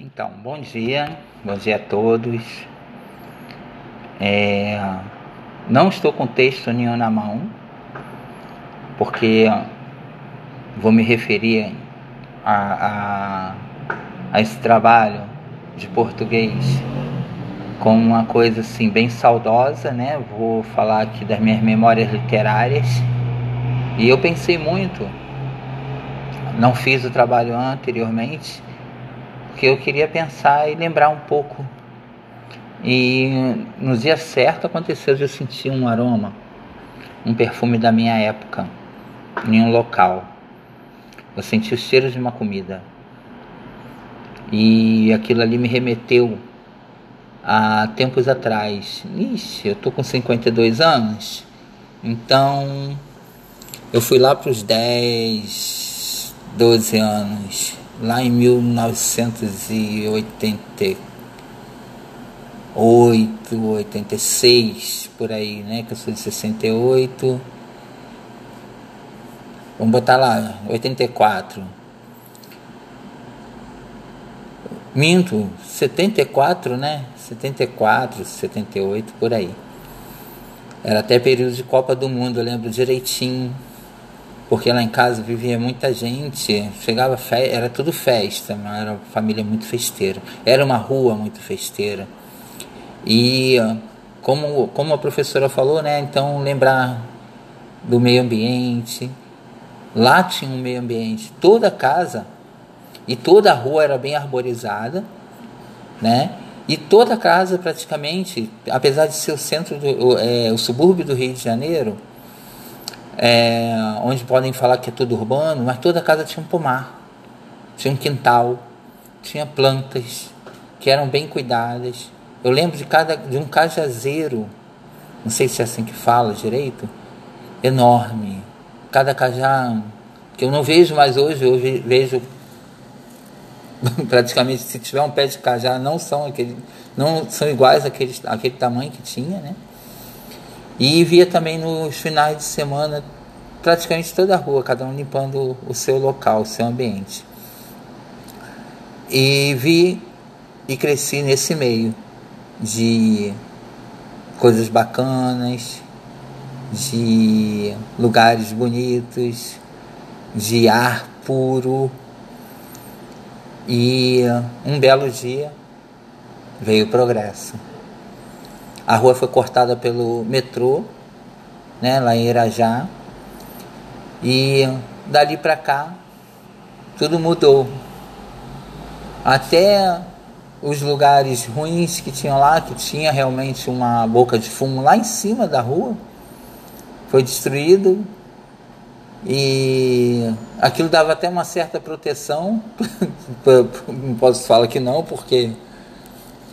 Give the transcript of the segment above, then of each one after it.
Então, bom dia, bom dia a todos. É, não estou com texto nenhum na mão, porque vou me referir a, a, a esse trabalho de português com uma coisa assim bem saudosa, né? Vou falar aqui das minhas memórias literárias. E eu pensei muito, não fiz o trabalho anteriormente, porque eu queria pensar e lembrar um pouco. E no dia certo aconteceu de eu sentir um aroma, um perfume da minha época, em um local. Eu senti o cheiro de uma comida. E aquilo ali me remeteu a tempos atrás. Ixi, eu tô com 52 anos. Então, eu fui lá para os 10, 12 anos lá em 1988, 86, por aí, né? Que eu sou de 68. Vamos botar lá, 84. Minto, 74, né? 74, 78, por aí. Era até período de Copa do Mundo, eu lembro direitinho porque lá em casa vivia muita gente, chegava era tudo festa, era uma família muito festeira, era uma rua muito festeira. E como, como a professora falou, né, então lembrar do meio ambiente. Lá tinha um meio ambiente, toda a casa e toda a rua era bem arborizada, né? E toda a casa praticamente, apesar de ser o centro do é, o subúrbio do Rio de Janeiro, é, onde podem falar que é tudo urbano, mas toda casa tinha um pomar, tinha um quintal, tinha plantas que eram bem cuidadas. Eu lembro de, cada, de um cajazeiro, não sei se é assim que fala direito, enorme. Cada cajá que eu não vejo mais hoje, eu vejo praticamente se tiver um pé de cajá não são aquele, não são iguais àquele, àquele tamanho que tinha, né? E via também nos finais de semana praticamente toda a rua, cada um limpando o seu local, o seu ambiente. E vi e cresci nesse meio de coisas bacanas, de lugares bonitos, de ar puro. E um belo dia veio o progresso. A rua foi cortada pelo metrô, né, lá em Irajá. E dali para cá tudo mudou. Até os lugares ruins que tinham lá, que tinha realmente uma boca de fumo lá em cima da rua, foi destruído e aquilo dava até uma certa proteção. não posso falar que não, porque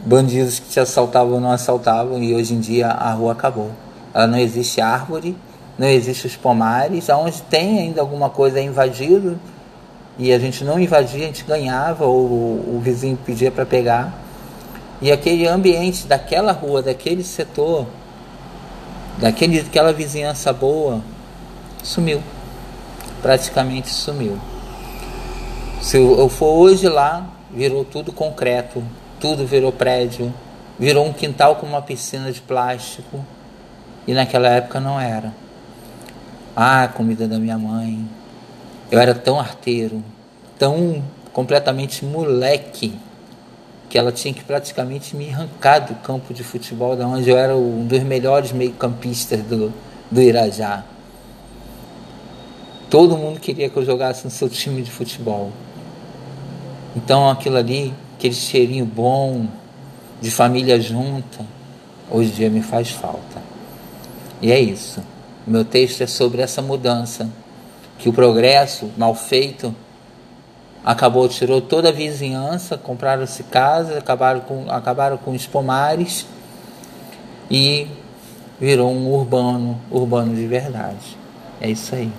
bandidos que te assaltavam não assaltavam e hoje em dia a rua acabou. Ela não existe árvore, não existe os pomares, aonde tem ainda alguma coisa invadido e a gente não invadia, a gente ganhava ou o vizinho pedia para pegar. E aquele ambiente daquela rua, daquele setor, daquele, daquela vizinhança boa, sumiu. Praticamente sumiu. Se eu for hoje lá, virou tudo concreto, tudo virou prédio, virou um quintal com uma piscina de plástico. E naquela época não era. Ah, comida da minha mãe. Eu era tão arteiro, tão completamente moleque, que ela tinha que praticamente me arrancar do campo de futebol, da onde eu era um dos melhores meio-campistas do, do Irajá. Todo mundo queria que eu jogasse no seu time de futebol. Então aquilo ali aquele cheirinho bom de família junta, hoje em dia me faz falta. E é isso. Meu texto é sobre essa mudança, que o progresso mal feito acabou, tirou toda a vizinhança, compraram-se casas, acabaram com, acabaram com os pomares e virou um urbano, urbano de verdade. É isso aí.